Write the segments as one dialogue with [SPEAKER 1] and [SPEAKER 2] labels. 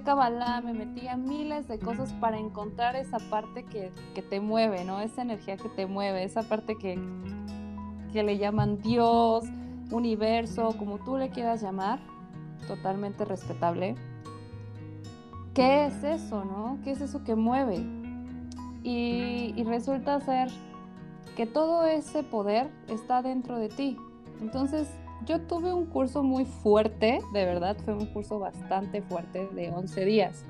[SPEAKER 1] a Kabbalah, me metí a miles de cosas para encontrar esa parte que, que te mueve, ¿no? Esa energía que te mueve, esa parte que, que le llaman Dios, universo, como tú le quieras llamar, totalmente respetable. ¿Qué es eso, no? ¿Qué es eso que mueve? Y, y resulta ser que todo ese poder está dentro de ti. Entonces, yo tuve un curso muy fuerte, de verdad, fue un curso bastante fuerte de 11 días,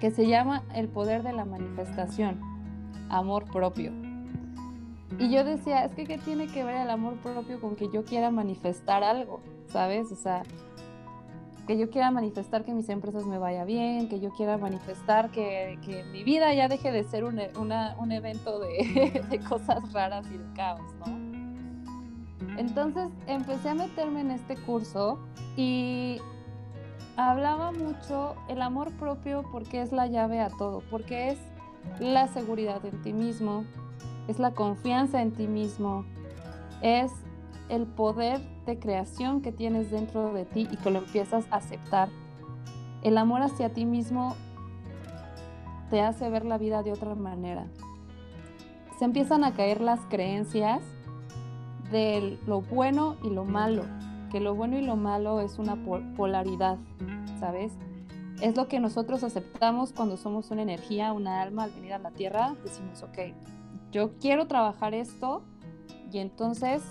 [SPEAKER 1] que se llama El poder de la manifestación, amor propio. Y yo decía, es que ¿qué tiene que ver el amor propio con que yo quiera manifestar algo? ¿Sabes? O sea, que yo quiera manifestar que mis empresas me vaya bien, que yo quiera manifestar que, que mi vida ya deje de ser un, una, un evento de, de cosas raras y de caos, ¿no? Entonces empecé a meterme en este curso y hablaba mucho el amor propio porque es la llave a todo, porque es la seguridad en ti mismo, es la confianza en ti mismo, es el poder de creación que tienes dentro de ti y que lo empiezas a aceptar. El amor hacia ti mismo te hace ver la vida de otra manera. Se empiezan a caer las creencias de lo bueno y lo malo, que lo bueno y lo malo es una polaridad, ¿sabes? Es lo que nosotros aceptamos cuando somos una energía, una alma al venir a la Tierra, decimos, ok, yo quiero trabajar esto y entonces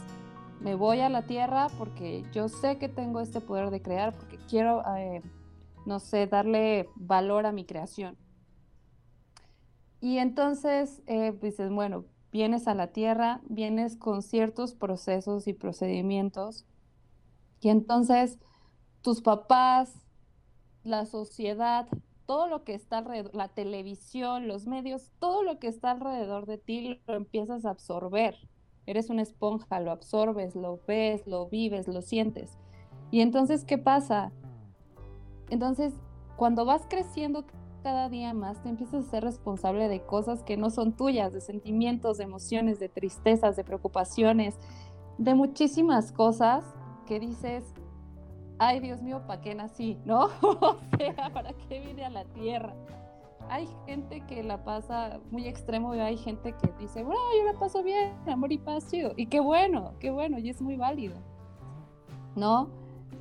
[SPEAKER 1] me voy a la Tierra porque yo sé que tengo este poder de crear, porque quiero, eh, no sé, darle valor a mi creación. Y entonces, eh, dices, bueno, vienes a la tierra, vienes con ciertos procesos y procedimientos, y entonces tus papás, la sociedad, todo lo que está alrededor, la televisión, los medios, todo lo que está alrededor de ti lo empiezas a absorber. Eres una esponja, lo absorbes, lo ves, lo vives, lo sientes. Y entonces, ¿qué pasa? Entonces, cuando vas creciendo cada día más te empiezas a ser responsable de cosas que no son tuyas, de sentimientos, de emociones, de tristezas, de preocupaciones, de muchísimas cosas que dices, ay Dios mío, ¿para qué nací? ¿No? o sea, ¿para qué vine a la tierra? Hay gente que la pasa muy extremo y hay gente que dice, bueno, yo la paso bien, amor y paz, Y qué bueno, qué bueno, y es muy válido, ¿no?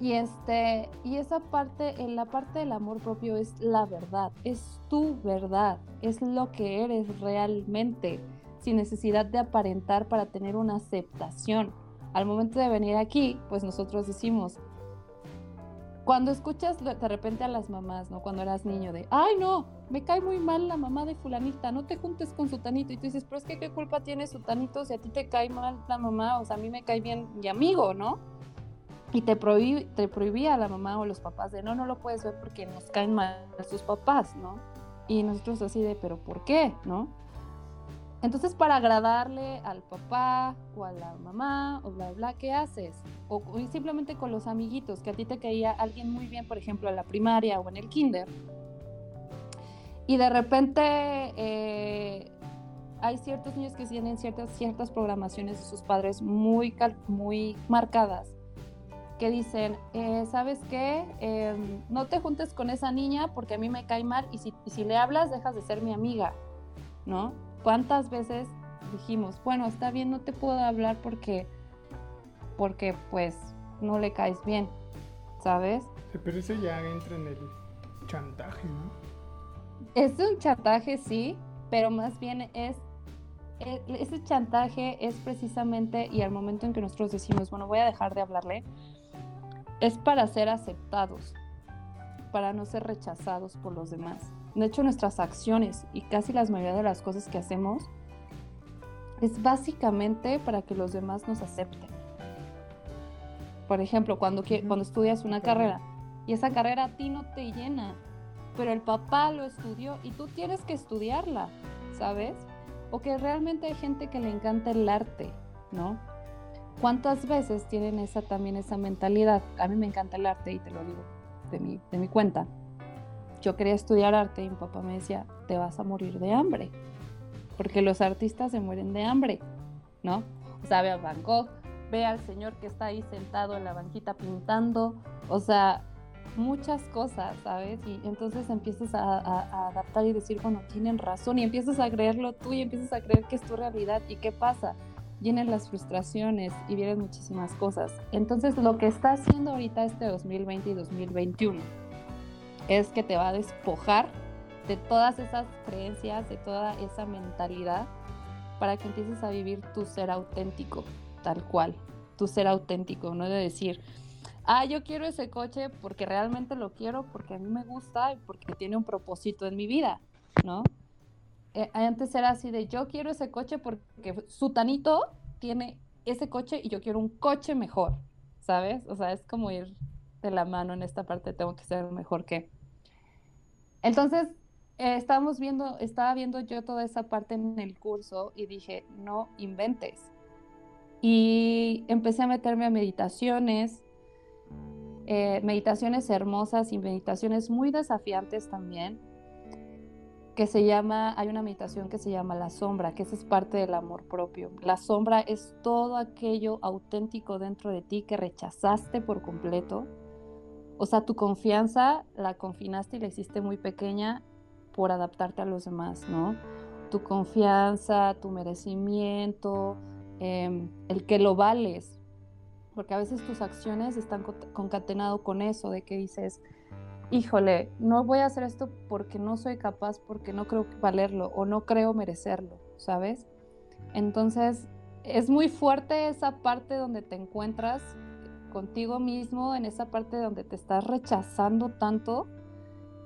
[SPEAKER 1] Y este, y esa parte, en la parte del amor propio es la verdad, es tu verdad, es lo que eres realmente, sin necesidad de aparentar para tener una aceptación. Al momento de venir aquí, pues nosotros decimos, cuando escuchas de repente a las mamás, ¿no? Cuando eras niño de, ay no, me cae muy mal la mamá de fulanita, no te juntes con su tanito. Y tú dices, pero es que qué culpa tiene su tanito si a ti te cae mal la mamá, o sea, a mí me cae bien mi amigo, ¿no? Y te, te prohibía la mamá o los papás de no, no lo puedes ver porque nos caen mal sus papás, ¿no? Y nosotros así de, pero ¿por qué? ¿No? Entonces, para agradarle al papá o a la mamá o bla, bla, ¿qué haces? O, simplemente con los amiguitos, que a ti te caía alguien muy bien, por ejemplo, en la primaria o en el kinder. Y de repente eh, hay ciertos niños que tienen ciertas, ciertas programaciones de sus padres muy, muy marcadas que dicen, eh, ¿sabes qué? Em, no te juntes con esa niña porque a mí me cae mal y si, si, le hablas dejas de ser mi amiga, ¿no? ¿Cuántas veces dijimos, bueno, está bien, no te puedo hablar porque, porque pues no le caes bien, ¿sabes?
[SPEAKER 2] Sí, pero eso ya entra en el chantaje, ¿no?
[SPEAKER 1] Es un chantaje, sí, pero más bien es e, ese chantaje es precisamente y al momento en que nosotros decimos, bueno, voy a dejar de hablarle, es para ser aceptados, para no ser rechazados por los demás. De hecho, nuestras acciones y casi la mayoría de las cosas que hacemos es básicamente para que los demás nos acepten. Por ejemplo, cuando, cuando estudias una carrera y esa carrera a ti no te llena, pero el papá lo estudió y tú tienes que estudiarla, ¿sabes? O que realmente hay gente que le encanta el arte, ¿no? ¿Cuántas veces tienen esa también esa mentalidad? A mí me encanta el arte y te lo digo de mi, de mi cuenta. Yo quería estudiar arte y mi papá me decía, te vas a morir de hambre, porque los artistas se mueren de hambre, ¿no? O sea, ve a Van Gogh, ve al señor que está ahí sentado en la banquita pintando, o sea, muchas cosas, ¿sabes? Y entonces empiezas a, a, adaptar y decir, bueno, tienen razón, y empiezas a creerlo tú y empiezas a creer que es tu realidad. ¿Y qué pasa? Vienen las frustraciones y vienen muchísimas cosas. Entonces, lo que está haciendo ahorita este 2020 y 2021 es que te va a despojar de todas esas creencias, de toda esa mentalidad, para que empieces a vivir tu ser auténtico, tal cual, tu ser auténtico, no de decir, ah, yo quiero ese coche porque realmente lo quiero, porque a mí me gusta y porque tiene un propósito en mi vida, ¿no? Eh, antes era así de, yo quiero ese coche porque Sutanito tiene ese coche y yo quiero un coche mejor, ¿sabes? O sea, es como ir de la mano en esta parte, tengo que ser mejor que. Entonces, eh, estábamos viendo, estaba viendo yo toda esa parte en el curso y dije, no inventes. Y empecé a meterme a meditaciones, eh, meditaciones hermosas y meditaciones muy desafiantes también, que se llama, hay una meditación que se llama la sombra, que esa es parte del amor propio. La sombra es todo aquello auténtico dentro de ti que rechazaste por completo. O sea, tu confianza la confinaste y la hiciste muy pequeña por adaptarte a los demás, ¿no? Tu confianza, tu merecimiento, em, el que lo vales, porque a veces tus acciones están concatenado con eso, de que dices, híjole, no voy a hacer esto porque no soy capaz, porque no creo valerlo o no creo merecerlo, ¿sabes? Entonces, es muy fuerte esa parte donde te encuentras contigo mismo, en esa parte donde te estás rechazando tanto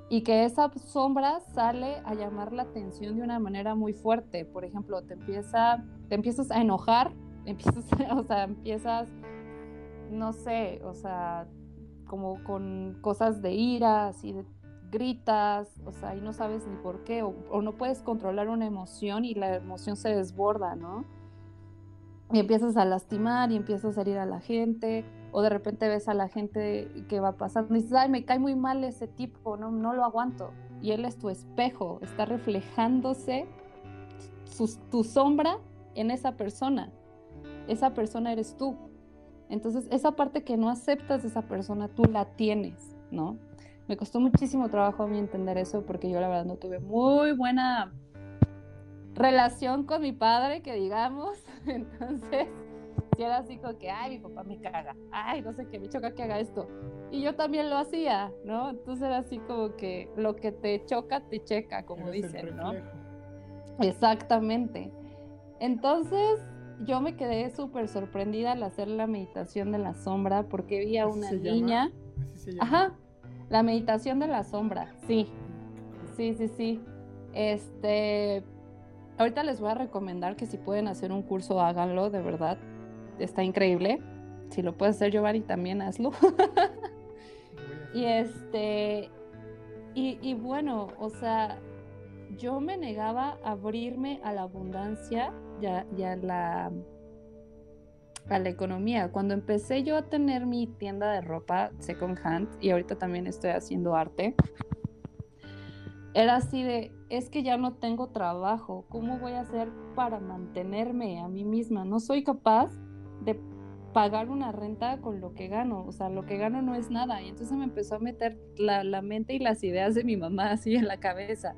[SPEAKER 1] y que esa sombra sale a llamar la atención de una manera muy fuerte. Por ejemplo, te, empieza, te empiezas a enojar, empiezas, o sea, empiezas, no sé, o sea, como con cosas de ira, así de gritas, o sea, y no sabes ni por qué, o, no puedes controlar una emoción y la emoción se desborda, ¿no? Y empiezas a lastimar y empiezas a herir a la gente, o de repente ves a la gente que va pasando y dices, ay, me cae muy mal ese tipo, no, no lo aguanto. Y él es tu espejo, está reflejándose tu sombra en esa persona. Esa persona eres tú. Entonces, esa parte que no aceptas de esa persona, tú la tienes, ¿no? Me costó muchísimo trabajo a mí entender eso porque yo la verdad no tuve muy buena relación con mi padre, que digamos. Entonces, si era así como que, ay, mi papá me caga, ay, no sé qué, me choca que haga esto. Y yo también lo hacía, ¿no? Entonces era así como que lo que te choca, te checa, como dicen, ¿no? Exactamente. Entonces yo me quedé súper sorprendida al hacer la meditación de la sombra porque vi a una niña. Ajá, la meditación de la sombra, sí. Sí, sí, sí. Este, ahorita les voy a recomendar que si pueden hacer un curso, háganlo, de verdad está increíble. Si lo puedes hacer, Giovanni, también hazlo. y este, y, bueno, o sea, yo me negaba a abrirme a la abundancia y a, la, a la economía. Cuando empecé yo a tener mi tienda de ropa second hand y ahorita también estoy haciendo arte, era así de, es que ya no tengo trabajo, ¿cómo voy a hacer para mantenerme a mí misma? No soy capaz de pagar una renta con lo que gano, o sea, lo que gano no es nada. Y entonces me empezó a meter la, la, mente y las ideas de mi mamá así en la cabeza,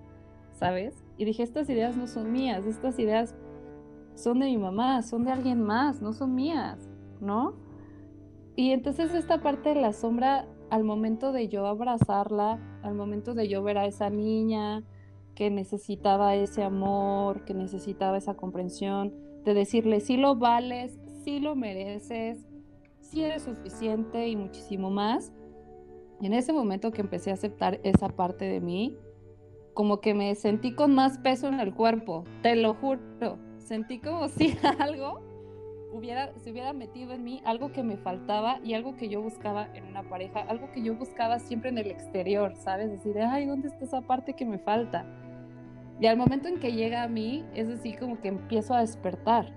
[SPEAKER 1] ¿sabes? Y dije, estas ideas no son mías, estas ideas son de mi mamá, son de alguien más, no son mías, ¿no? Y entonces esta parte de la sombra, al momento de yo abrazarla, al momento de yo ver a esa niña que necesitaba ese amor, que necesitaba esa comprensión, de decirle, si lo vales, sí lo mereces, sí eres suficiente y muchísimo más. En ese momento que empecé a aceptar esa parte de mí, como que me sentí con más peso en el cuerpo, te lo juro. Sentí como si algo hubiera, se hubiera metido en mí, algo que me faltaba y algo que yo buscaba en una pareja, algo que yo buscaba siempre en el exterior, ¿sabes? Decir, ay, ¿dónde está esa parte que me falta? Y al momento en que llega a mí, es así como que empiezo a despertar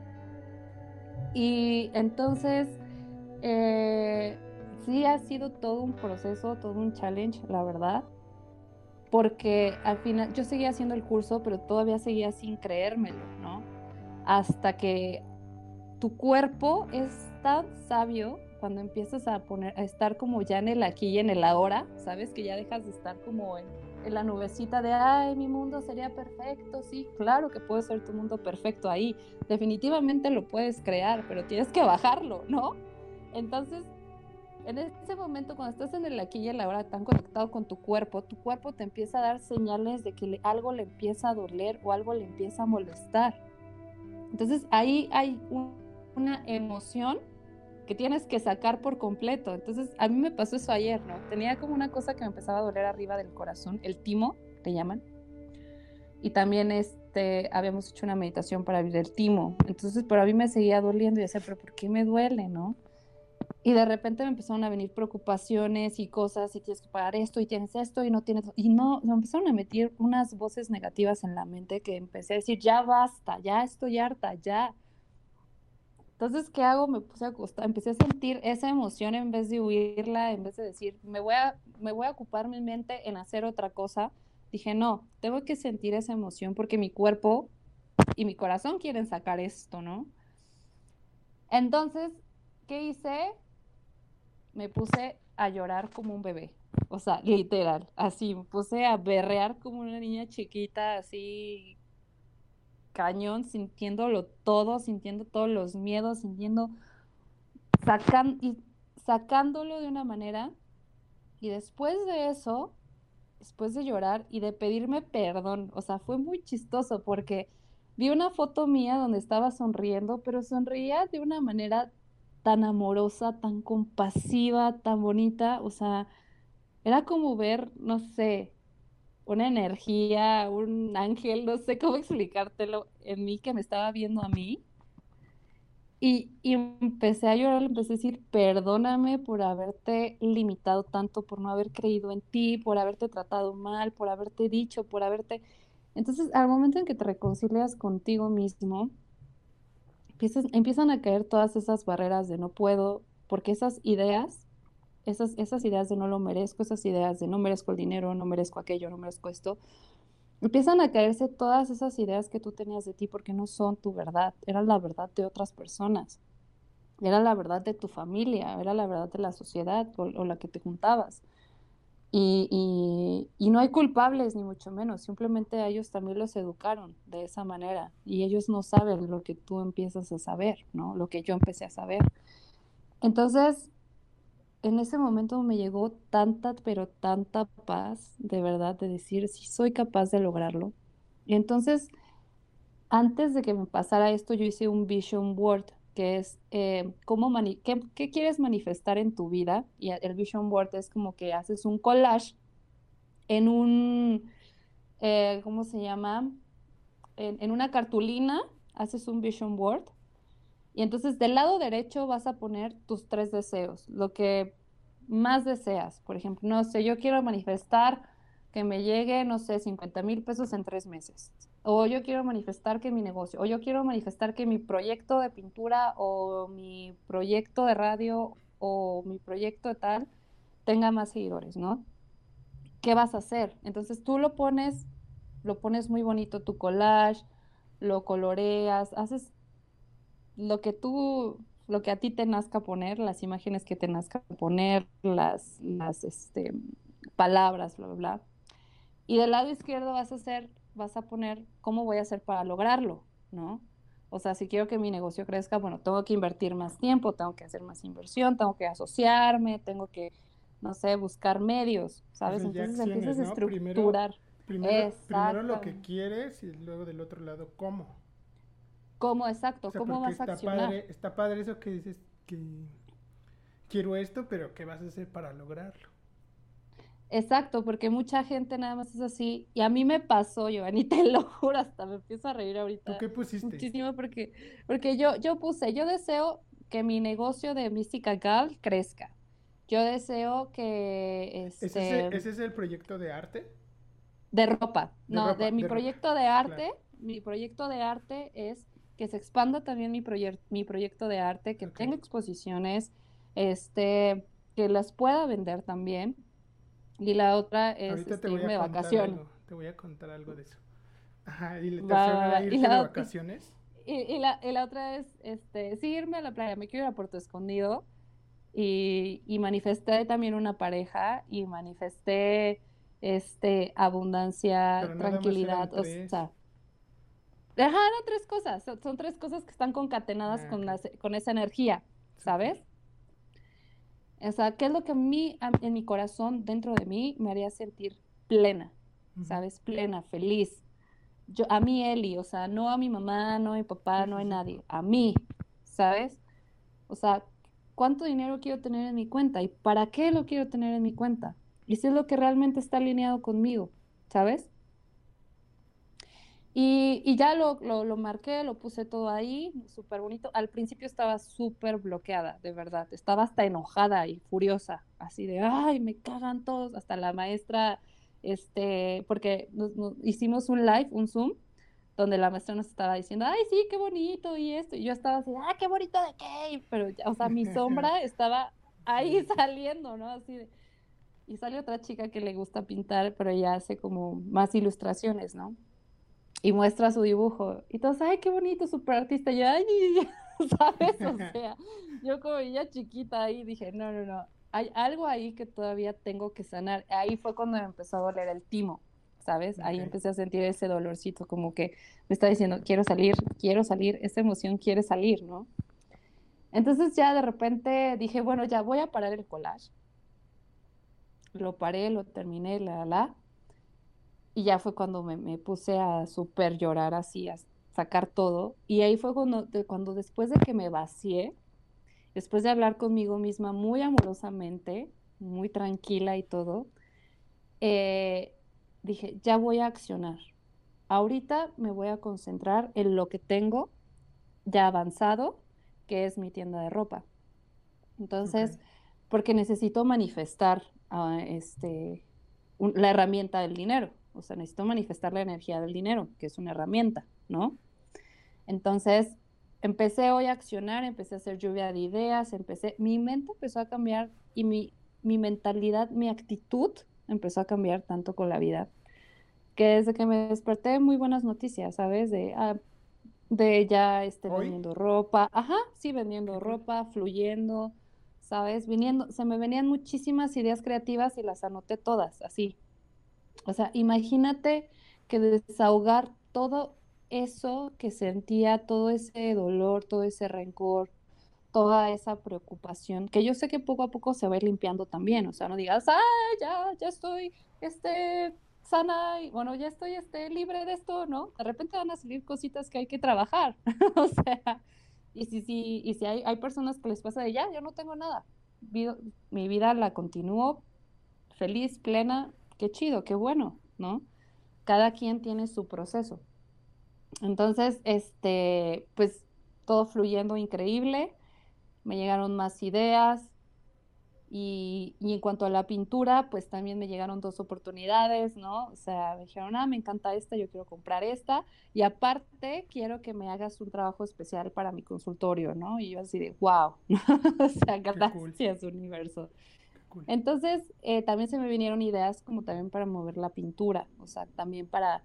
[SPEAKER 1] y entonces, eh, sí ha sido todo un proceso, todo un challenge, la verdad, porque al final yo seguía haciendo el curso, pero todavía seguía sin creérmelo, ¿no? Hasta que tu cuerpo es tan sabio cuando empiezas a poner, a estar como ya en el aquí y en el ahora, ¿sabes? Que ya dejas de estar como en, en la nubecita de, ay, mi mundo sería perfecto, sí, claro que puede ser tu mundo perfecto ahí, definitivamente lo puedes crear, pero tienes que bajarlo, ¿no? Entonces, en ese momento, cuando estás en el aquí y en la ahora tan conectado con tu cuerpo, tu cuerpo te empieza a dar señales de que algo le empieza a doler o algo le empieza a molestar. Entonces ahí hay una emoción que tienes que sacar por completo. Entonces a mí me pasó eso ayer, ¿no? Tenía como una cosa que me empezaba a doler arriba del corazón, el timo, te llaman. Y también este, habíamos hecho una meditación para abrir el timo. Entonces, pero a mí me seguía doliendo y decía, pero ¿por qué me duele, no? Y de repente me empezaron a venir preocupaciones y cosas, y tienes que pagar esto, y tienes esto, y no tienes, y no, me empezaron a meter unas voces negativas en la mente que empecé a decir, ya basta, ya estoy harta, ya. Entonces, ¿qué hago? Me puse a acostar, empecé a sentir esa emoción en vez de huirla, en vez de decir, me voy a, me voy a ocupar mi mente en hacer otra cosa. Dije, no, tengo que sentir esa emoción porque mi cuerpo y mi corazón quieren sacar esto, ¿no? Entonces, ¿qué hice? Me puse a llorar como un bebé. O sea, literal, así, me puse a berrear como una niña chiquita, así, cañón, sintiéndolo todo, sintiendo todos los miedos, sintiendo, y sacándolo de una manera. Y después de eso, después de llorar y de pedirme perdón, o sea, fue muy chistoso porque vi una foto mía donde estaba sonriendo, pero sonreía de una manera tan amorosa, tan compasiva, tan bonita, o sea, era como ver, no sé, una energía, un ángel, no sé cómo explicártelo, en mí que me estaba viendo a mí. Y, y, empecé a llorar, empecé a decir, perdóname por haberte limitado tanto, por no haber creído en ti, por haberte tratado mal, por haberte dicho, por haberte... Entonces, al momento en que te reconcilias contigo mismo, empiezan a caer todas esas barreras de no puedo, porque esas ideas, esas, esas ideas de no lo merezco, esas ideas de no merezco el dinero, no merezco aquello, no merezco esto, empiezan a caerse todas esas ideas que tú tenías de ti porque no son tu verdad, era la verdad de otras personas, era la verdad de tu familia, era la verdad de la sociedad o la que te juntabas. Y, y, no hay culpables, ni mucho menos, simplemente ellos también los educaron de esa manera y ellos no saben lo que tú empiezas a saber, ¿no? Lo que yo empecé a saber. Entonces, en ese momento me llegó tanta, pero tanta paz, de verdad, de decir, si soy capaz de lograrlo. Y entonces, antes de que me pasara esto, yo hice un vision board que es eh, cómo qué, quieres manifestar en tu vida. Y el vision board es como que haces un collage en un, eh, ¿cómo se llama? En, en, una cartulina, haces un vision board. Y entonces del lado derecho vas a poner tus tres deseos, lo que más deseas. Por ejemplo, no sé, yo quiero manifestar que me llegue, no sé, 50 mil pesos en tres meses o yo quiero manifestar que mi negocio, o yo quiero manifestar que mi proyecto de pintura o mi proyecto de radio o mi proyecto de tal tenga más seguidores, ¿no? ¿Qué vas a hacer? Entonces tú lo pones, lo pones muy bonito tu collage, lo coloreas, haces lo que tú, lo que a ti te nazca poner, las imágenes que te nazca poner, las, las este, palabras, bla, bla, bla. Y del lado izquierdo vas a hacer vas a poner cómo voy a hacer para lograrlo, ¿no? O sea, si quiero que mi negocio crezca, bueno, tengo que invertir más tiempo, tengo que hacer más inversión, tengo que asociarme, tengo que, no sé, buscar medios, ¿sabes? Entonces empiezas a estructurar.
[SPEAKER 2] Primero, primero, lo que quieres y luego del otro lado cómo.
[SPEAKER 1] ¿Cómo, exacto? ¿Cómo vas a accionar?
[SPEAKER 2] Padre, está padre eso que dices que quiero esto, pero ¿qué vas a hacer para lograrlo?
[SPEAKER 1] Exacto, porque mucha gente nada más es así. Y a mí me pasó, Giovanni, te lo juro, hasta me empiezo a reír ahorita.
[SPEAKER 2] ¿Tú qué pusiste?
[SPEAKER 1] Muchísimo, porque, porque yo, yo puse, yo deseo que mi negocio de Mística Gal crezca. Yo deseo que...
[SPEAKER 2] Este, ¿Ese, es el, proyecto de arte?
[SPEAKER 1] De ropa. no, de mi proyecto de arte, mi proyecto de arte es que se expanda también mi, mi proyecto de arte, que tenga exposiciones, este, que las pueda vender también y la otra es este, irme de vacaciones.
[SPEAKER 2] te voy a contar algo de eso. Ajá, y la tercera, de vacaciones.
[SPEAKER 1] Y, la, y, la, otra es, este, sí, irme a la playa, me quiero ir a Puerto Escondido. y, y manifesté también una pareja y manifesté este abundancia, tranquilidad, o sea, eran tres cosas, son, tres cosas que están concatenadas ah, con, con esa energía, ¿sabes? O sea, ¿qué es lo que a mí, en mi corazón, dentro de mí, me haría sentir plena, ¿sabes? Plena, feliz. Yo, a mí, Eli, o sea, no a mi mamá, no a mi papá, no a nadie, a mí, ¿sabes? O sea, ¿cuánto dinero quiero tener en mi cuenta y para qué lo quiero tener en mi cuenta? Y si es lo que realmente está alineado conmigo, ¿sabes? Y, ya lo, lo, marqué, lo puse todo ahí, súper bonito. Al principio estaba súper bloqueada, de verdad. Estaba hasta enojada y furiosa, así de, ay, me cagan todos. Hasta la maestra, este, porque hicimos un live, un Zoom, donde la maestra nos estaba diciendo, ay, sí, qué bonito y esto. Y yo estaba así, ay, qué bonito de qué. Pero, o sea, mi sombra estaba ahí saliendo, ¿no? Así de... Y sale otra chica que le gusta pintar, pero ella hace como más ilustraciones, ¿no? Y muestra su dibujo. Y todos, ay, qué bonito, super artista. Y yo, ay, ¿sabes? O sea, yo como ella chiquita ahí dije, no, no, no, hay algo ahí que todavía tengo que sanar. Ahí fue cuando me empezó a doler el timo, ¿sabes? Ahí empecé a sentir ese dolorcito, como que me está diciendo, quiero salir, quiero salir, esa emoción quiere salir, ¿no? Entonces ya de repente dije, bueno, ya voy a parar el collage. Lo paré, lo terminé, la, la, y ya fue cuando me, puse a súper llorar así, a sacar todo. Y ahí fue cuando, cuando después de que me vacié, después de hablar conmigo misma muy amorosamente, muy tranquila y todo, eh, dije, ya voy a accionar. Ahorita me voy a concentrar en lo que tengo ya avanzado, que es mi tienda de ropa. Entonces, porque necesito manifestar ah, este, la herramienta del dinero. O sea, necesito manifestar la energía del dinero, que es una herramienta, ¿no? Entonces, empecé hoy a accionar, empecé a hacer lluvia de ideas, empecé, mi mente empezó a cambiar y mi, mi mentalidad, mi actitud empezó a cambiar tanto con la vida, que desde que me desperté muy buenas noticias, ¿sabes? De, ah, de ya este, vendiendo ropa, ajá, sí, vendiendo ropa, fluyendo, ¿sabes? Viniendo, se me venían muchísimas ideas creativas y las anoté todas, así, o sea, imagínate que desahogar todo eso que sentía, todo ese dolor, todo ese rencor, toda esa preocupación, que yo sé que poco a poco se va a ir limpiando también, o sea, no digas, ah, ya, ya estoy, este, sana, y bueno, ya estoy, este, libre de esto, ¿no? De repente van a salir cositas que hay que trabajar, o sea, y si, si, y si hay, hay personas que les pasa de, ya, yo no tengo nada, mi vida la continúo feliz, plena, qué chido, qué bueno, ¿no? Cada quien tiene su proceso. Entonces, este, pues todo fluyendo increíble, me llegaron más ideas y, en cuanto a la pintura, pues también me llegaron dos oportunidades, ¿no? O sea, me dijeron, ah, me encanta esta, yo quiero comprar esta y aparte quiero que me hagas un trabajo especial para mi consultorio, ¿no? Y yo así de, wow, o sea, gracias universo. Entonces, eh, también se me vinieron ideas como también para mover la pintura, o sea, también para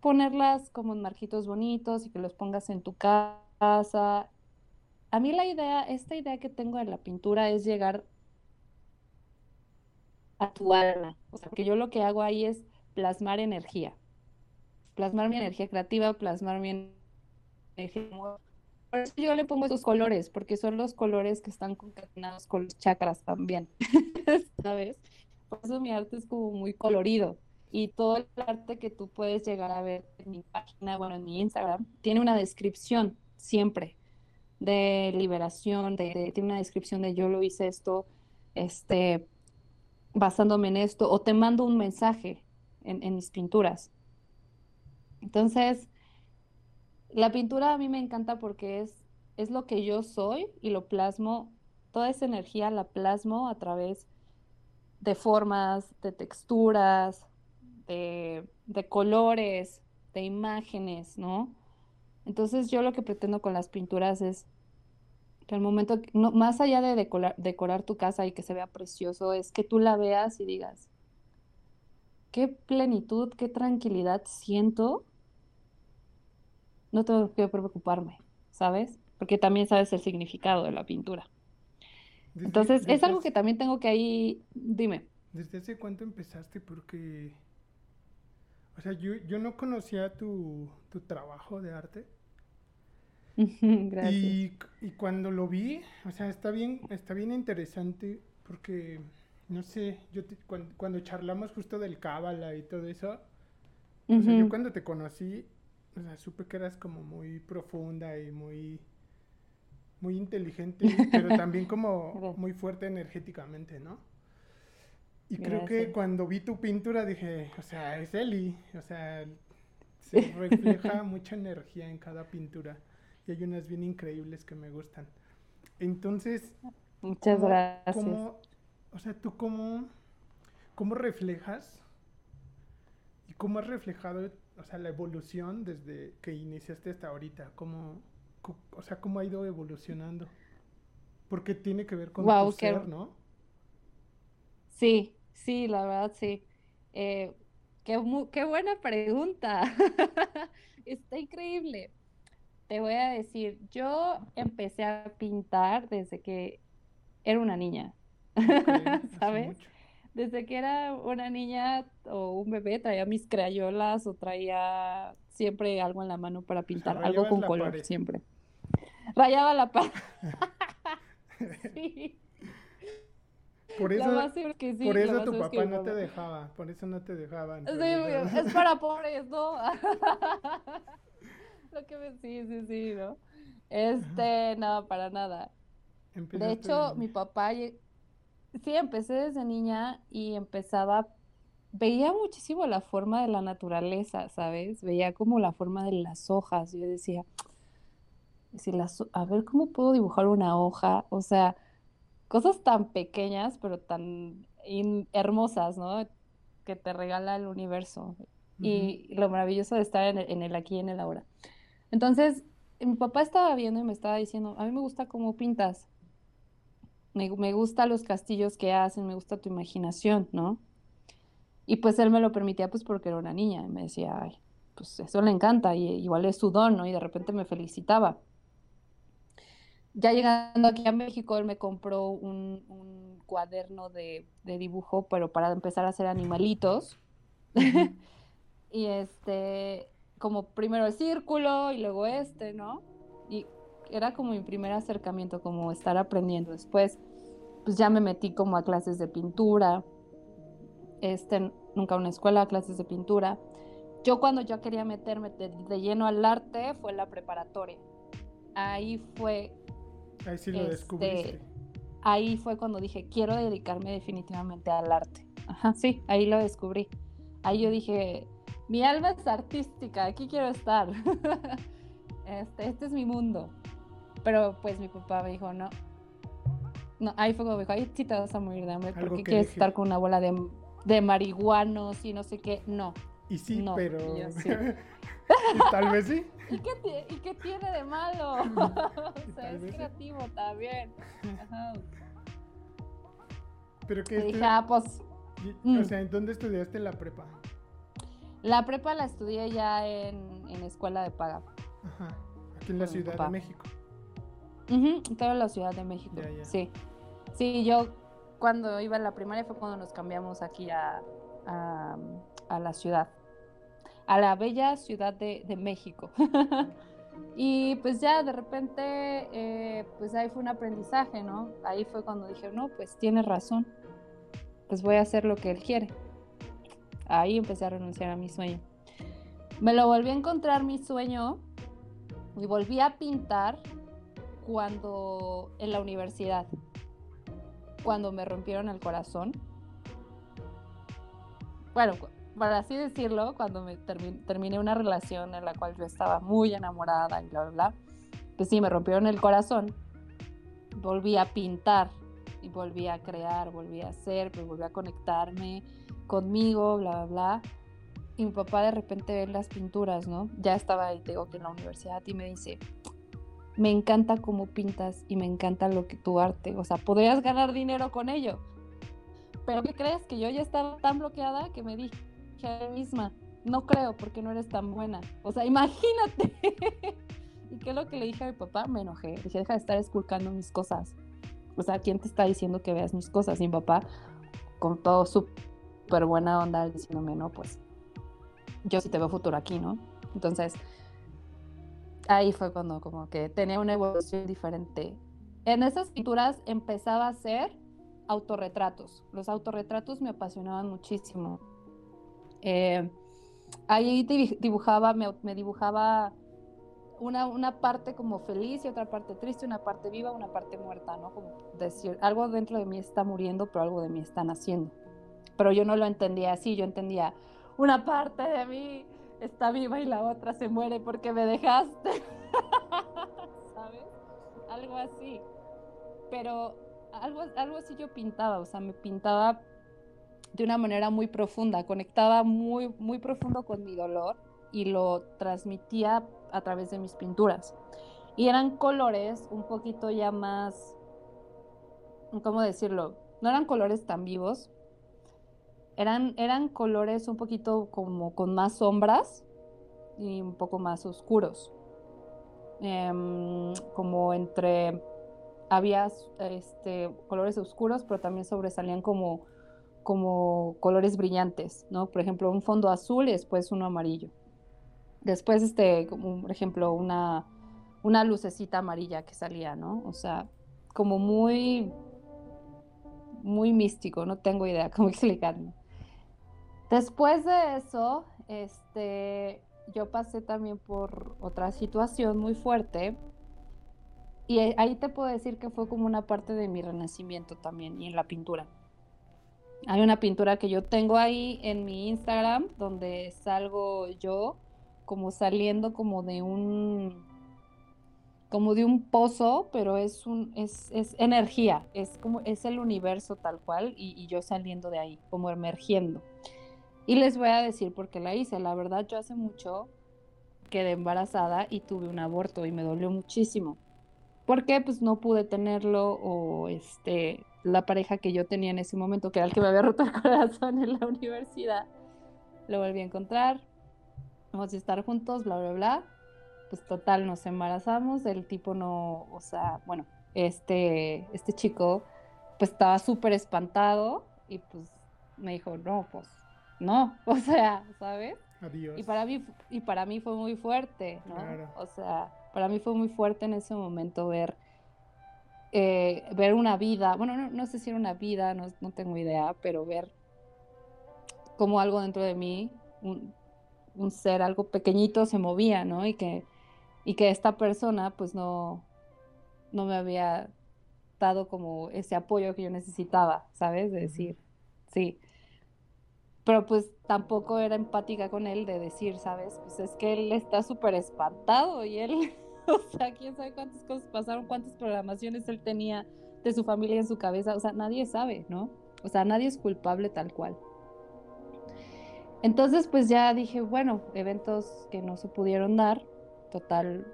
[SPEAKER 1] ponerlas como en marquitos bonitos y que los pongas en tu casa. A mí la idea, esta idea que tengo de la pintura es llegar a tu alma. O sea, que yo lo que hago ahí es plasmar energía. Plasmar mi energía creativa, plasmar mi energía por eso yo le pongo esos colores, porque son los colores que están concatenados con los chakras también, ¿sabes? Por eso mi arte es como muy colorido. Y todo el arte que tú puedes llegar a ver en mi página, bueno, en mi Instagram, tiene una descripción siempre de liberación, de, tiene una descripción de yo lo hice esto, este, basándome en esto, o te mando un mensaje en, en mis pinturas. Entonces, la pintura a mí me encanta porque es, es lo que yo soy y lo plasmo, toda esa energía la plasmo a través de formas, de texturas, de, colores, de imágenes, ¿no? Entonces yo lo que pretendo con las pinturas es que al momento, no, más allá de decorar, decorar tu casa y que se vea precioso, es que tú la veas y digas, qué plenitud, qué tranquilidad siento no tengo que preocuparme, ¿sabes? Porque también sabes el significado de la pintura.
[SPEAKER 2] Desde-
[SPEAKER 1] Entonces, es algo que también tengo que ahí, dime.
[SPEAKER 2] ¿Desde hace cuánto empezaste? Porque, o sea, yo, yo no conocía tu, tu trabajo de arte.
[SPEAKER 1] Gracias.
[SPEAKER 2] Y, y cuando lo vi, o sea, está bien, está bien interesante porque, no sé, yo te- cuando, charlamos justo del cábala y todo eso, o sea, yo cuando te conocí, o sea, supe que eras como muy profunda y muy, muy inteligente, pero también como muy fuerte energéticamente, ¿no? Y creo que cuando vi tu pintura dije, o sea, es Eli, o sea, se refleja mucha energía en cada pintura y hay unas bien increíbles que me gustan. Entonces,
[SPEAKER 1] Muchas
[SPEAKER 2] ¿cómo-
[SPEAKER 1] gracias.
[SPEAKER 2] cómo- o sea, tú cómo, cómo reflejas y cómo has reflejado, o sea, la evolución desde que iniciaste hasta ahorita, cómo, o sea, cómo ha ido evolucionando. Porque tiene que ver con
[SPEAKER 1] Guau,
[SPEAKER 2] tu
[SPEAKER 1] qué-
[SPEAKER 2] ser, ¿no?
[SPEAKER 1] Sí, sí, la verdad sí. Eh, qué, qué buena pregunta. Está increíble. Te voy a decir, yo empecé a pintar desde que era una niña,
[SPEAKER 2] Ok, hace
[SPEAKER 1] ¿sabes?
[SPEAKER 2] mucho.
[SPEAKER 1] Desde que era una niña o un bebé traía mis crayolas o traía siempre algo en la mano para pintar, algo con color,
[SPEAKER 2] pared.
[SPEAKER 1] siempre. Rayaba la pared. Sí,
[SPEAKER 2] Por eso,
[SPEAKER 1] que sí,
[SPEAKER 2] por eso tu
[SPEAKER 1] que
[SPEAKER 2] papá no te dejaba, por eso no te dejaba. en
[SPEAKER 1] Sí, es para pobres, ¿no? Lo que me... Sí, sí, sí, ¿no? Este, no, para nada. De hecho, mi papá, sí, empecé desde niña y empezaba, veía muchísimo la forma de la naturaleza, ¿sabes? Veía como la forma de las hojas. Yo decía, si las, a ver, ¿cómo puedo dibujar una hoja? O sea, cosas tan pequeñas, pero tan in- hermosas, ¿no? Que te regala el universo. Y lo maravilloso de estar en el, en el aquí y en el ahora. Entonces, mi papá estaba viendo y me estaba diciendo, a mí me gusta cómo pintas. Me, me gusta los castillos que hacen, me gusta tu imaginación, ¿no? Y pues él me lo permitía pues porque era una niña. Y me decía, ay, pues eso le encanta y igual es su don, ¿no? Y de repente me felicitaba. Ya llegando aquí a México, él me compró un, un cuaderno de, de dibujo, pero para empezar a hacer animalitos. Y este, como primero el círculo y luego este, ¿no? Y era como mi primer acercamiento, como estar aprendiendo. Después, pues ya me metí como a clases de pintura, este, nunca a una escuela, clases de pintura. Yo cuando yo quería meterme de, de lleno al arte fue la preparatoria. Ahí fue,
[SPEAKER 2] Ahí sí lo
[SPEAKER 1] este,
[SPEAKER 2] descubriste.
[SPEAKER 1] ahí fue cuando dije, quiero dedicarme definitivamente al arte. Ajá, sí, ahí lo descubrí. Ahí yo dije, mi alma es artística, aquí quiero estar. Este, este es mi mundo. Pero pues mi papá me dijo, no. No, ahí fue como me dijo, ahí sí te vas a morir de hambre porque
[SPEAKER 2] que
[SPEAKER 1] quieres estar con una bola de, de marihuanos y no sé qué. No.
[SPEAKER 2] Y sí,
[SPEAKER 1] no,
[SPEAKER 2] pero.
[SPEAKER 1] y yo sí.
[SPEAKER 2] y tal vez sí.
[SPEAKER 1] ¿Y qué, ¿Y qué tiene de malo? O sea, es
[SPEAKER 2] vez sí.
[SPEAKER 1] creativo también. Ajá.
[SPEAKER 2] Pero que este-
[SPEAKER 1] dije, ah, pues
[SPEAKER 2] y-
[SPEAKER 1] mm.
[SPEAKER 2] O sea, ¿en dónde estudiaste la prepa?
[SPEAKER 1] La prepa la estudié ya en, en escuela de paga.
[SPEAKER 2] Ajá. Aquí en la Ciudad de México.
[SPEAKER 1] Ujú, estaba en la Ciudad de México. Sí. Sí, yo cuando iba a la primaria fue cuando nos cambiamos aquí a, a, a la ciudad. A la bella Ciudad de, de México. y pues ya de repente, eh, pues ahí fue un aprendizaje, ¿no? Ahí fue cuando dije, no, pues tiene razón. Pues voy a hacer lo que él quiere. Ahí empecé a renunciar a mi sueño. Me lo volví a encontrar mi sueño y volví a pintar cuando en la universidad, cuando me rompieron el corazón. Bueno, para así decirlo, cuando me termi- terminé una relación en la cual yo estaba muy enamorada y bla, bla, bla, pues sí, me rompieron el corazón. Volví a pintar y volví a crear, volví a hacer, pues volví a conectarme conmigo, bla, bla, bla. Y mi papá de repente ve las pinturas, ¿no? Ya estaba digo que en la universidad y me dice, me encanta cómo pintas y me encanta lo que tu arte, o sea, podrías ganar dinero con ello. Pero ¿qué crees? Que yo ya estaba tan bloqueada que me dije a mí misma, no creo porque no eres tan buena. O sea, imagínate. ¿Y qué es lo que le dije a mi papá? Me enojé. Le dije, deja de estar esculcando mis cosas. O sea, ¿quién te está diciendo que veas mis cosas? Mi papá, con todo súper buena onda, diciéndome, no, pues yo sí te veo futuro aquí, ¿no? Entonces, ahí fue cuando como que tenía una evolución diferente. En esas pinturas empezaba a hacer autorretratos. Los autorretratos me apasionaban muchísimo. Eh, ahí dibujaba, me, me dibujaba una, una, parte como feliz y otra parte triste, una parte viva, una parte muerta, ¿no? Como decir, algo dentro de mí está muriendo, pero algo de mí está naciendo. Pero yo no lo entendía así, yo entendía, una parte de mí está viva y la otra se muere porque me dejaste. ¿Sabes? Algo así. Pero algo, algo así yo pintaba, o sea, me pintaba de una manera muy profunda, conectaba muy, muy profundo con mi dolor y lo transmitía a través de mis pinturas. Y eran colores un poquito ya más, ¿cómo decirlo? No eran colores tan vivos, eran, eran colores un poquito como con más sombras y un poco más oscuros. Em, como entre, había este, colores oscuros, pero también sobresalían como, como colores brillantes, ¿no? Por ejemplo, un fondo azul y después uno amarillo. Después, este, por ejemplo, una, una lucecita amarilla que salía, ¿no? O sea, como muy, muy místico, no tengo idea cómo explicarlo. Después de eso, este, yo pasé también por otra situación muy fuerte y ahí te puedo decir que fue como una parte de mi renacimiento también y en la pintura. Hay una pintura que yo tengo ahí en mi Instagram donde salgo yo como saliendo como de un como de un pozo, pero es un es, es energía, es como es el universo tal cual y, y yo saliendo de ahí, como emergiendo. Y les voy a decir por qué la hice. La verdad, yo hace mucho quedé embarazada y tuve un aborto y me dolió muchísimo. ¿Por qué? Pues no pude tenerlo o este, la pareja que yo tenía en ese momento, que era el que me había roto el corazón en la universidad, lo volví a encontrar. Vamos a estar juntos, bla, bla, bla. Pues total, nos embarazamos. El tipo no, o sea, bueno, este, este chico pues estaba súper espantado y pues me dijo, no, pues no, o sea, ¿sabes?
[SPEAKER 2] Adiós.
[SPEAKER 1] Y para mí, y para mí fue muy fuerte, ¿no? O sea, para mí fue muy fuerte en ese momento ver, eh, ver una vida, bueno, no, sé si era una vida, no, tengo idea, pero ver como algo dentro de mí, un, un, ser, algo pequeñito se movía, ¿no? Y que, y que esta persona pues no, no me había dado como ese apoyo que yo necesitaba, ¿sabes? De decir, sí, pero pues tampoco era empática con él de decir, ¿sabes? Pues es que él está súper espantado y él, o sea, quién sabe cuántas cosas pasaron, cuántas programaciones él tenía de su familia en su cabeza, o sea, nadie sabe, ¿no? O sea, nadie es culpable tal cual. Entonces, pues ya dije, bueno, eventos que no se pudieron dar, total,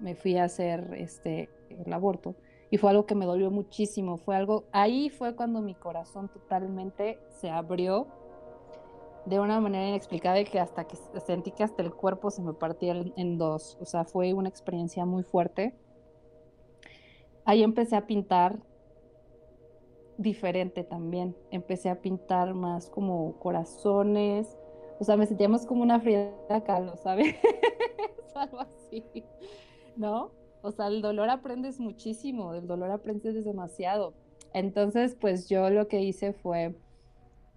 [SPEAKER 1] me fui a hacer este, el aborto y fue algo que me dolió muchísimo, fue algo, ahí fue cuando mi corazón totalmente se abrió de una manera inexplicable que hasta que sentí que hasta el cuerpo se me partía en dos. O sea, fue una experiencia muy fuerte. Ahí empecé a pintar diferente también. Empecé a pintar más como corazones. O sea, me sentía más como una Frida Kahlo, ¿sabes? Algo así, ¿no? O sea, el dolor aprendes muchísimo, del dolor aprendes demasiado. Entonces, pues yo lo que hice fue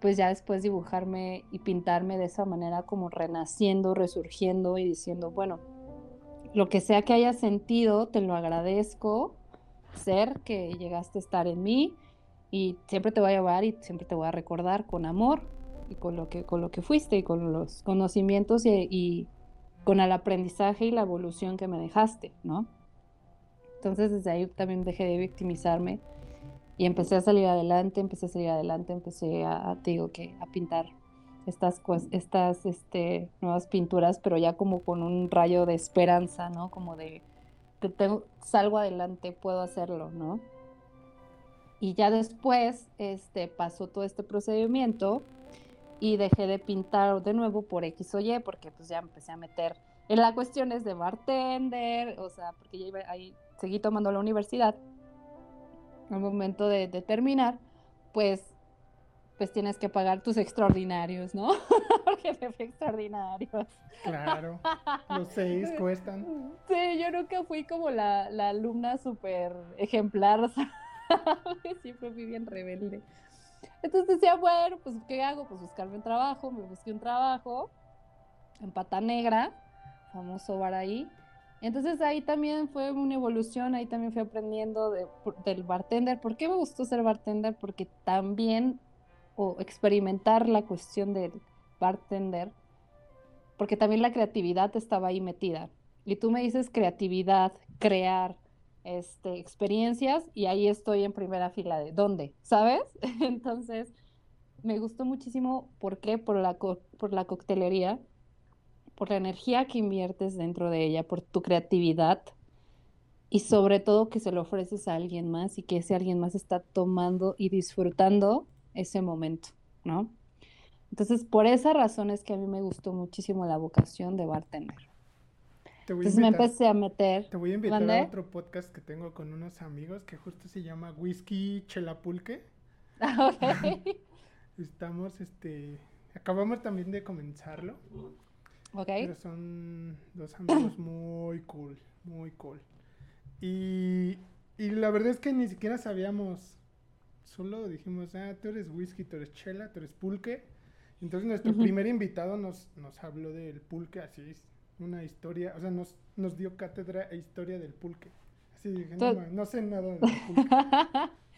[SPEAKER 1] pues ya después dibujarme y pintarme de esa manera como renaciendo, resurgiendo y diciendo, bueno, lo que sea que hayas sentido, te lo agradezco, ser que llegaste a estar en mí y siempre te voy a llevar y siempre te voy a recordar con amor y con lo que, con lo que fuiste y con los conocimientos y, y con el aprendizaje y la evolución que me dejaste, ¿no? Entonces desde ahí también dejé de victimizarme y empecé a salir adelante, empecé a salir adelante, empecé a, digo que a pintar estas, estas este, nuevas pinturas, pero ya como con un rayo de esperanza, ¿no? Como de tengo, salgo adelante, puedo hacerlo, ¿no? Y ya después este, pasó todo este procedimiento y dejé de pintar de nuevo por X o Y, porque pues ya empecé a meter en las cuestiones de bartender, o sea, porque ya iba ahí, seguí tomando la universidad al momento de, de terminar, pues pues tienes que pagar tus extraordinarios, ¿no? Porque me fui extraordinarios.
[SPEAKER 2] Claro, los seis cuestan.
[SPEAKER 1] Sí, yo nunca fui como la, la alumna súper ejemplar, siempre fui bien rebelde. Entonces decía, bueno, pues ¿qué hago? Pues buscarme un trabajo, me busqué un trabajo en Pata Negra, famoso bar ahí. Entonces ahí también fue una evolución, ahí también fui aprendiendo de, del bartender. ¿Por qué me gustó ser bartender? Porque también o experimentar la cuestión del bartender, porque también la creatividad estaba ahí metida. Y tú me dices creatividad, crear este, experiencias, y ahí estoy en primera fila de dónde, ¿sabes? Entonces, me gustó muchísimo, ¿por qué? Por la, por la coctelería, por la energía que inviertes dentro de ella, por tu creatividad, y sobre todo que se lo ofreces a alguien más y que ese alguien más está tomando y disfrutando ese momento, ¿no? Entonces, por esa razón es que a mí me gustó muchísimo la vocación de bartender. Entonces me empecé a meter.
[SPEAKER 2] Te voy a invitar a otro podcast que tengo con unos amigos que justo se llama Whisky Chelapulque. Ah, Estamos, este, acabamos también de comenzarlo.
[SPEAKER 1] Ok.
[SPEAKER 2] Pero son dos amigos muy cool, muy cool. Y, y la verdad es que ni siquiera sabíamos solo dijimos, ah, tú eres whisky, tú eres chela, tú eres pulque. Entonces nuestro primer invitado nos, nos habló del pulque, así, una historia, o sea, nos, nos dio cátedra e historia del pulque. Así dije, no, no, sé nada del pulque.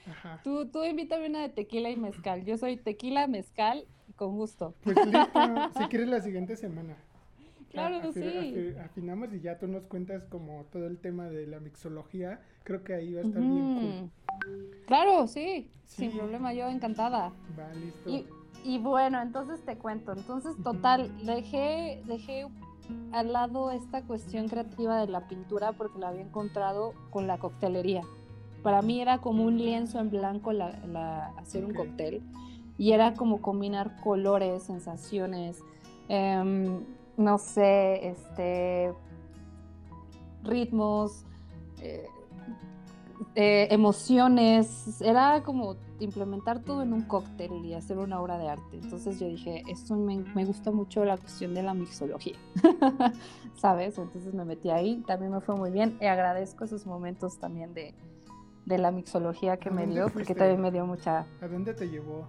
[SPEAKER 1] Ajá. Tú, tú invítame una de tequila y mezcal. Yo soy tequila, mezcal, con gusto.
[SPEAKER 2] Pues listo, si quieres la siguiente semana.
[SPEAKER 1] Claro, sí.
[SPEAKER 2] afinamos y ya tú nos cuentas como todo el tema de la mixología. Creo que ahí va a estar bien cool.
[SPEAKER 1] Claro, sí, sin problema, yo encantada.
[SPEAKER 2] Va, listo.
[SPEAKER 1] Y, y, bueno, entonces te cuento. Entonces, total, dejé, dejé al lado esta cuestión creativa de la pintura porque la había encontrado con la coctelería. Para mí era como un lienzo en blanco la, hacer un cóctel y era como combinar colores, sensaciones. Em, no sé, este, ritmos, eh, eh, emociones, era como implementar todo en un cóctel y hacer una obra de arte. Entonces yo dije, esto me, me gusta mucho la cuestión de la mixología, ¿sabes? Entonces me metí ahí, también me fue muy bien y agradezco esos momentos también de, de la mixología que me dio, porque también me dio mucha...
[SPEAKER 2] ¿A dónde te llevó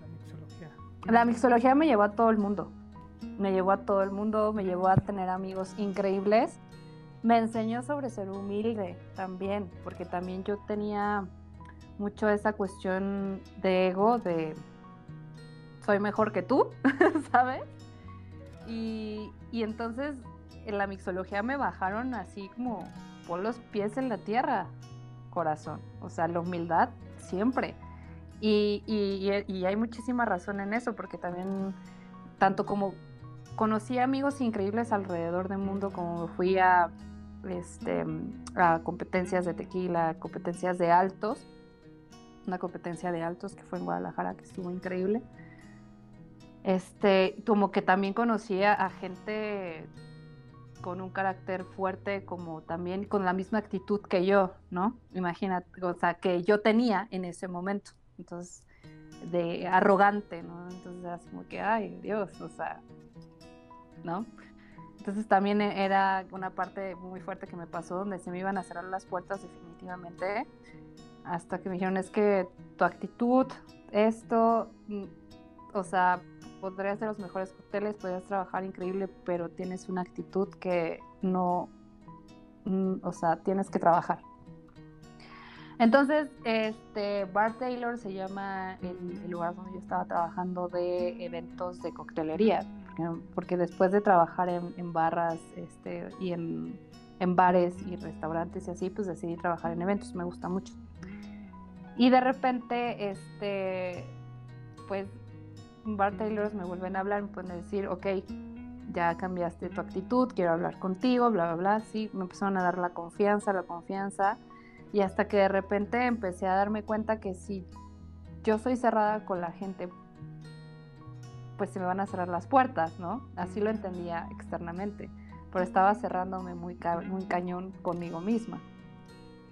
[SPEAKER 2] la mixología?
[SPEAKER 1] La mixología me llevó a todo el mundo me llevó a todo el mundo, me llevó a tener amigos increíbles. Me enseñó sobre ser humilde también, porque también yo tenía mucho esa cuestión de ego, de soy mejor que tú, ¿sabes? Y, y entonces en la mixología me bajaron así como por los pies en la tierra, corazón. O sea, la humildad siempre. Y, y, y, hay muchísima razón en eso, porque también, tanto como conocí amigos increíbles alrededor del mundo, como fui a, este, a competencias de tequila, competencias de altos, una competencia de altos que fue en Guadalajara, que estuvo increíble. Este, como que también conocía a gente con un carácter fuerte, como también con la misma actitud que yo, ¿no? Imagínate, o sea, que yo tenía en ese momento. Entonces, de arrogante, ¿no? Entonces, como que, ay, Dios, o sea, ¿no? Entonces también era una parte muy fuerte que me pasó donde se me iban a cerrar las puertas definitivamente, hasta que me dijeron es que tu actitud, esto, mm, o sea, podrías hacer los mejores cócteles, podrías trabajar increíble, pero tienes una actitud que no, mm, o sea, tienes que trabajar. Entonces, este, Bar Taylor se llama el, lugar donde yo estaba trabajando de eventos de coctelería, porque, después de trabajar en, barras este, y en, bares y restaurantes y así, pues decidí trabajar en eventos, me gusta mucho. Y de repente, este, pues, Bar Taylors me vuelven a hablar, me pueden decir, ok, ya cambiaste tu actitud, quiero hablar contigo, bla, bla, bla, sí, me empezaron a dar la confianza, la confianza y hasta que de repente empecé a darme cuenta que si yo soy cerrada con la gente, pues se me van a cerrar las puertas, ¿no? Así lo entendía externamente, pero estaba cerrándome muy, muy cañón conmigo misma.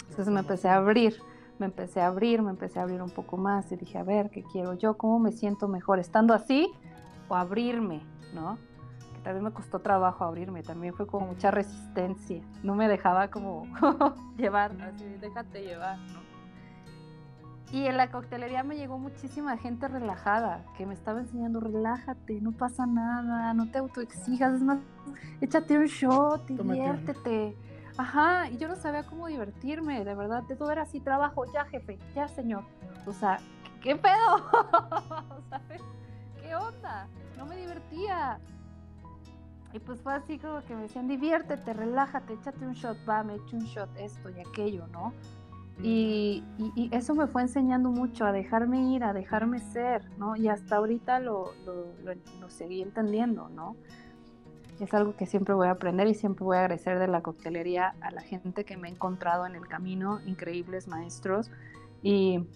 [SPEAKER 1] Entonces me empecé a abrir, me empecé a abrir, me empecé a abrir un poco más y dije, a ver, ¿qué quiero yo? ¿Cómo me siento mejor? ¿Estando así o abrirme? ¿No? Que también me costó trabajo abrirme, también fue como mucha resistencia, no me dejaba como llevar, así, déjate llevar, ¿no? Y en la coctelería me llegó muchísima gente relajada, que me estaba enseñando, relájate, no pasa nada, no te autoexijas, es más, échate un shot, diviértete. Ajá, y yo no sabía cómo divertirme, de verdad, de todo era así, trabajo, ya jefe, ya señor. O sea, ¿qué pedo? ¿Sabes? ¿Qué onda? No me divertía. Y pues fue así como que me decían, diviértete, relájate, échate un shot, va, me echo un shot, esto y aquello, ¿no? Y, eso me fue enseñando mucho a dejarme ir, a dejarme ser, ¿no? Y hasta ahorita lo, lo, seguí entendiendo, ¿no? Es algo que siempre voy a aprender y siempre voy a agradecer de la coctelería a la gente que me he encontrado en el camino, increíbles maestros y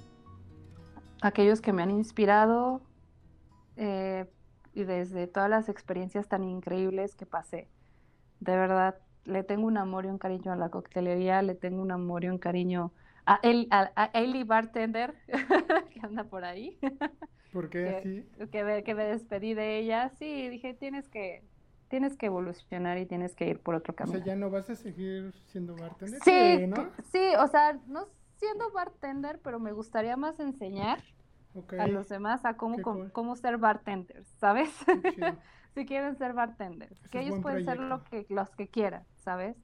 [SPEAKER 1] aquellos que me han inspirado eh, y desde todas las experiencias tan increíbles que pasé. De verdad, le tengo un amor y un cariño a la coctelería, le tengo un amor y un cariño a, el, a, Bartender, que anda por ahí.
[SPEAKER 2] ¿Por qué
[SPEAKER 1] que, Que me, que me despedí de ella. Sí, dije, tienes que, tienes que evolucionar y tienes que ir por otro camino.
[SPEAKER 2] O sea, ya no vas a seguir siendo bartender.
[SPEAKER 1] Sí, sí, o sea, no siendo bartender, pero me gustaría más enseñar a los demás a cómo, cómo, ser bartenders, ¿sabes? si quieren ser bartenders, que ellos pueden ser lo que, los que quieran, ¿sabes?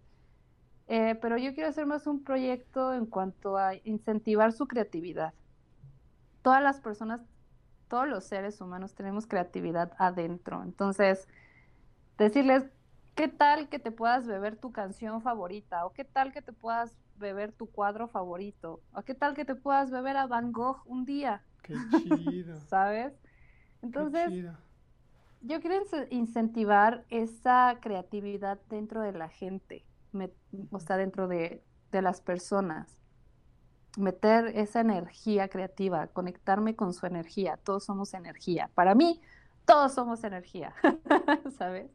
[SPEAKER 1] Eh, pero yo quiero hacer más un proyecto en cuanto a incentivar su creatividad. Todas las personas, todos los seres humanos tenemos creatividad adentro. Entonces, decirles, ¿qué tal que te puedas beber tu canción favorita? ¿O qué tal que te puedas beber tu cuadro favorito? ¿O qué tal que te puedas beber a Van Gogh un día?
[SPEAKER 2] Qué chido.
[SPEAKER 1] ¿Sabes? Entonces, yo quiero incentivar esa creatividad dentro de la gente o sea, dentro de, las personas. Meter esa energía creativa, conectarme con su energía. Todos somos energía. Para mí, todos somos energía, ¿sabes?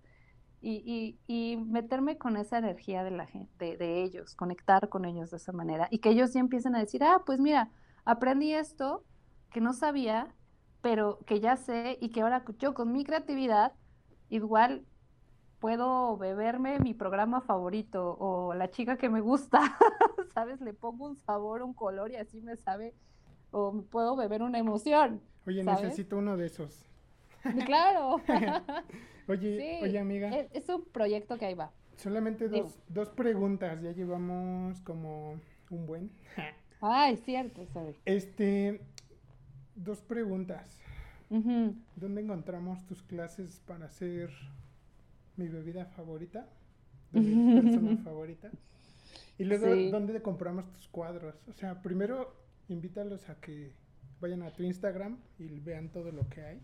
[SPEAKER 1] Y, y, meterme con esa energía de, la gente, de, ellos, conectar con ellos de esa manera y que ellos ya empiecen a decir, ah, pues mira, aprendí esto que no sabía, pero que ya sé y que ahora yo con mi creatividad igual puedo beberme mi programa favorito o la chica que me gusta, ¿sabes? Le pongo un sabor, un color y así me sabe, o puedo beber una emoción.
[SPEAKER 2] Oye, necesito uno de esos.
[SPEAKER 1] Claro.
[SPEAKER 2] oye, oye, amiga.
[SPEAKER 1] Es, un proyecto que ahí va.
[SPEAKER 2] Solamente dos, dos preguntas, ya llevamos como un buen.
[SPEAKER 1] Ay, cierto, sorry.
[SPEAKER 2] Este, dos preguntas. ¿Dónde encontramos tus clases para hacer mi bebida favorita, de mi persona favorita. Y luego, ¿dónde compramos tus cuadros? O sea, primero invítalos a que vayan a tu Instagram y vean todo lo que hay.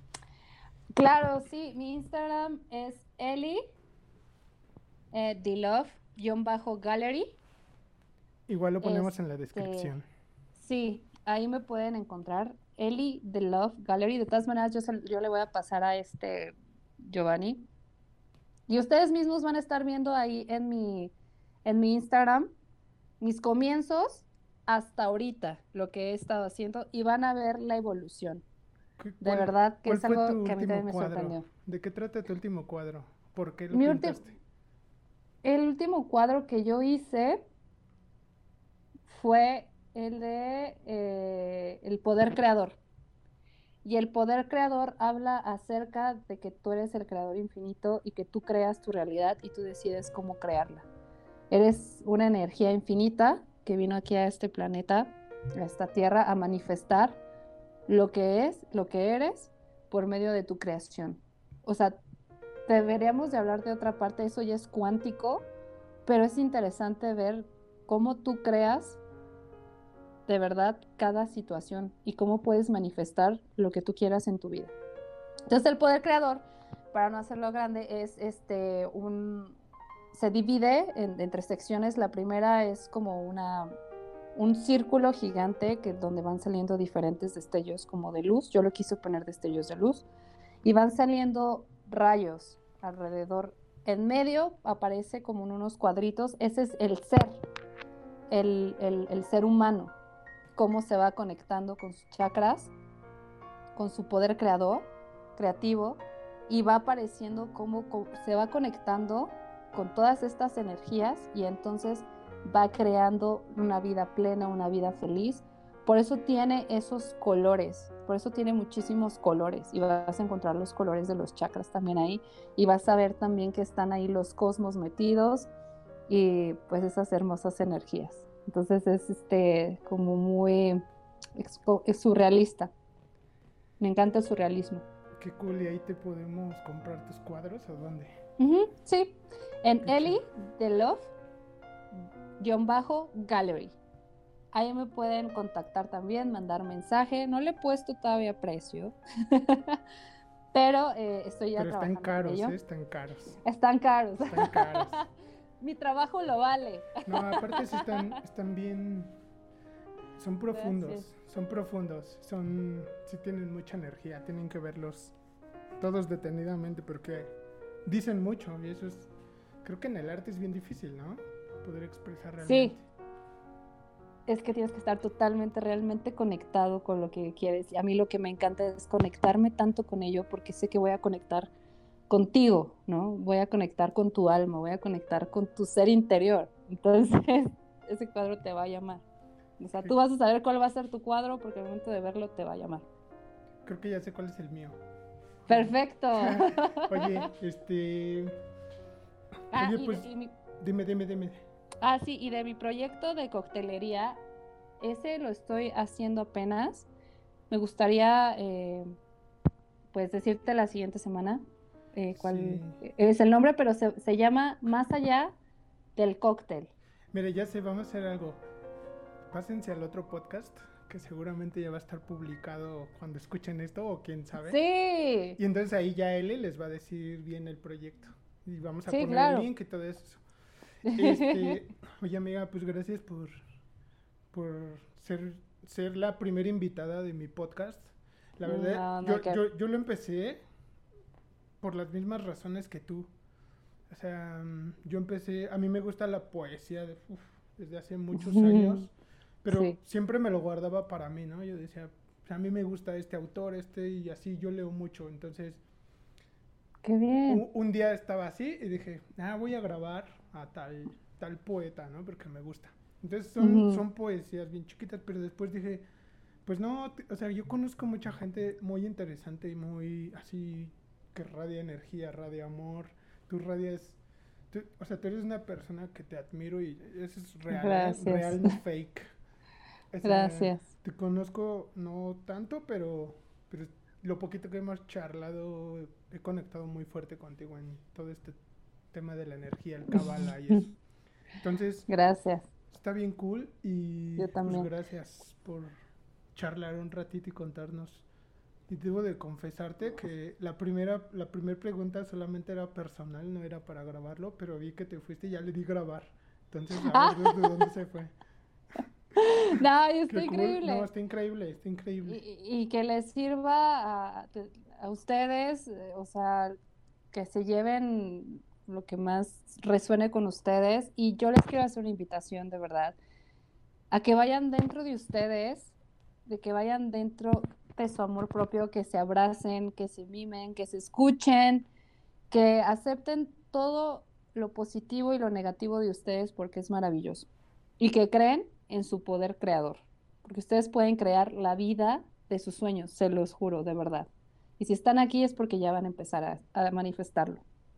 [SPEAKER 1] Claro, sí, mi Instagram es Eli eh, bajo gallery
[SPEAKER 2] Igual lo ponemos en la este, descripción.
[SPEAKER 1] Sí, ahí me pueden encontrar. Eli The Love Gallery. De todas maneras, yo, yo le voy a pasar a este Giovanni y ustedes mismos van a estar viendo ahí en mi, en mi Instagram mis comienzos hasta ahorita, lo que he estado haciendo, y van a ver la evolución. De verdad que es algo que a mí también me sorprendió.
[SPEAKER 2] ¿De qué trata tu último cuadro? ¿Por qué lo pintaste?
[SPEAKER 1] El último cuadro que yo hice fue el de eh, El Poder Creador. Y el poder creador habla acerca de que tú eres el creador infinito y que tú creas tu realidad y tú decides cómo crearla. Eres una energía infinita que vino aquí a este planeta, a esta tierra, a manifestar lo que es, lo que eres, por medio de tu creación. O sea, deberíamos de hablar de otra parte, eso ya es cuántico, pero es interesante ver cómo tú creas de verdad cada situación y cómo puedes manifestar lo que tú quieras en tu vida. Entonces el poder creador, para no hacerlo grande, es este un se divide en, entre secciones. La primera es como una un círculo gigante que donde van saliendo diferentes destellos como de luz. Yo lo quise poner destellos de luz y van saliendo rayos alrededor. En medio aparece como en unos cuadritos. Ese es el ser, el, el, el ser humano cómo se va conectando con sus chakras, con su poder creador, creativo, y va apareciendo cómo se va conectando con todas estas energías y entonces va creando una vida plena, una vida feliz. Por eso tiene esos colores, por eso tiene muchísimos colores y vas a encontrar los colores de los chakras también ahí y vas a ver también que están ahí los cosmos metidos y pues esas hermosas energías. Entonces es este como muy surrealista. Me encanta el surrealismo.
[SPEAKER 2] Qué cool, y ahí te podemos comprar tus cuadros o dónde?
[SPEAKER 1] sí, en Ellie de Love, guion bajo, gallery. Ahí me pueden contactar también, mandar mensaje. No le he puesto todavía precio, pero eh, estoy ya pero
[SPEAKER 2] Están caros, ¿eh? están caros.
[SPEAKER 1] Están caros. Están caros. Mi trabajo lo vale.
[SPEAKER 2] no, aparte sí están, están bien, son profundos, son profundos, son, sí tienen mucha energía, tienen que verlos todos detenidamente porque dicen mucho y eso es, creo que en el arte es bien difícil, ¿no? Poder expresar realmente. Sí.
[SPEAKER 1] Es que tienes que estar totalmente, realmente conectado con lo que quieres. Y a mí lo que me encanta es conectarme tanto con ello porque sé que voy a conectar contigo, ¿no? Voy a conectar con tu alma, voy a conectar con tu ser interior. Entonces, ese cuadro te va a llamar. O sea, tú vas a saber cuál va a ser tu cuadro porque al momento de verlo te va a llamar.
[SPEAKER 2] Creo que ya sé cuál es el mío.
[SPEAKER 1] Perfecto.
[SPEAKER 2] Oye, este.
[SPEAKER 1] Ah,
[SPEAKER 2] pues, dime, dime, dime.
[SPEAKER 1] Ah, sí, y de mi proyecto de coctelería, ese lo estoy haciendo apenas. Me gustaría, eh, pues, decirte la siguiente semana eh, cuál es el nombre, pero se, se llama Más allá del cóctel.
[SPEAKER 2] Mire, ya sé, vamos a hacer algo. Pásense al otro podcast que seguramente ya va a estar publicado cuando escuchen esto o quién sabe.
[SPEAKER 1] Sí.
[SPEAKER 2] Y entonces ahí ya L les va a decir bien el proyecto. Y vamos a poner el link y todo eso. Este, oye amiga, pues gracias por, por ser, ser la primera invitada de mi podcast. La verdad, yo, yo, lo empecé por las mismas razones que tú. O sea, yo empecé, a mí me gusta la poesía desde hace muchos años. Pero siempre me lo guardaba para mí, ¿no? Yo decía, a mí me gusta este autor, este, y así yo leo mucho. Entonces,
[SPEAKER 1] Qué bien.
[SPEAKER 2] Un, día estaba así y dije, ah, voy a grabar a tal, tal poeta, ¿no? Porque me gusta. Entonces son, son poesías bien chiquitas, pero después dije, pues no, o sea, yo conozco mucha gente muy interesante y muy así, que radia energía, radia amor. Tú radias, o sea, tú eres una persona que te admiro y eso es real, real, no fake.
[SPEAKER 1] Gracias.
[SPEAKER 2] Te conozco no tanto, pero, pero lo poquito que hemos charlado, he conectado muy fuerte contigo en todo este tema de la energía, el cabala y eso. Entonces,
[SPEAKER 1] gracias.
[SPEAKER 2] Está bien cool y
[SPEAKER 1] Yo pues, también.
[SPEAKER 2] gracias por charlar un ratito y contarnos. Y debo de confesarte que la primera la primera pregunta solamente era personal, no era para grabarlo, pero vi que te fuiste y ya le di grabar. Entonces, a ver desde dónde se fue.
[SPEAKER 1] No, está increíble.
[SPEAKER 2] No, está increíble, está increíble.
[SPEAKER 1] Y, que les sirva a, a, ustedes, eh, o sea, que se lleven lo que más resuene con ustedes. Y yo les quiero hacer una invitación, de verdad, a que vayan dentro de ustedes, de que vayan dentro de su amor propio, que se abracen, que se mimen, que se escuchen, que acepten todo lo positivo y lo negativo de ustedes porque es maravilloso. Y que creen en su poder creador, porque ustedes pueden crear la vida de sus sueños, se los juro, de verdad. Y si están aquí es porque ya van a empezar a, manifestarlo.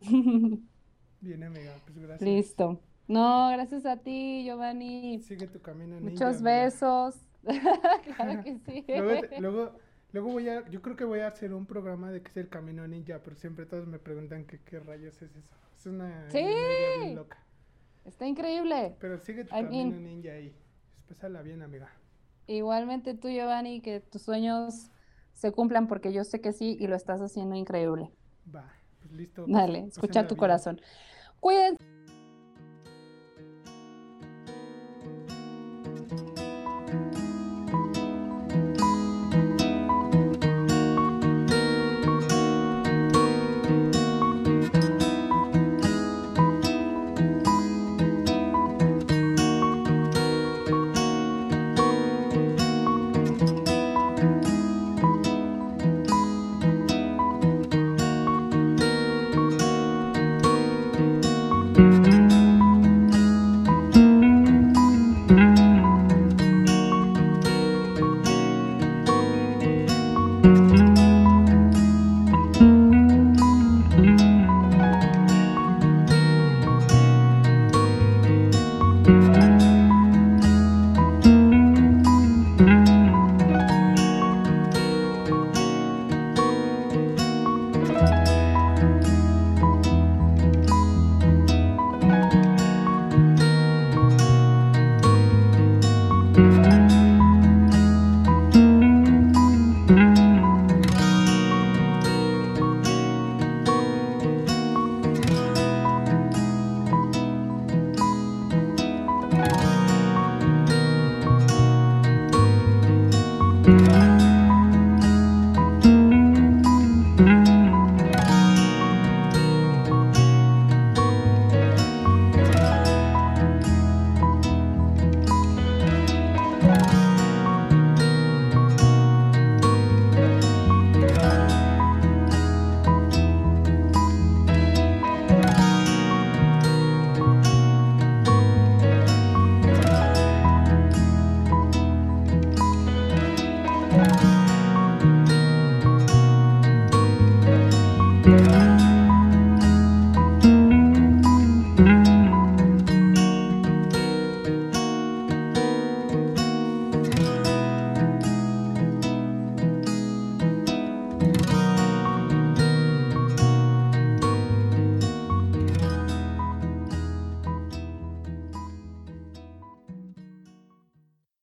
[SPEAKER 2] Bien, amiga, pues gracias.
[SPEAKER 1] Listo. No, gracias a ti, Giovanni.
[SPEAKER 2] Sigue tu camino
[SPEAKER 1] Muchos besos. claro que sí.
[SPEAKER 2] luego, luego, voy a, yo creo que voy a hacer un programa de que es el camino ninja, pero siempre todos me preguntan que, qué rayos es eso. Es una
[SPEAKER 1] sí. loca. Está increíble.
[SPEAKER 2] Pero sigue tu camino ninja ahí. Pásala bien, amiga.
[SPEAKER 1] Igualmente tú, Giovanni, que tus sueños se cumplan porque yo sé que sí y lo estás haciendo increíble.
[SPEAKER 2] Va, pues listo.
[SPEAKER 1] Dale, escucha tu corazón. Cuídense.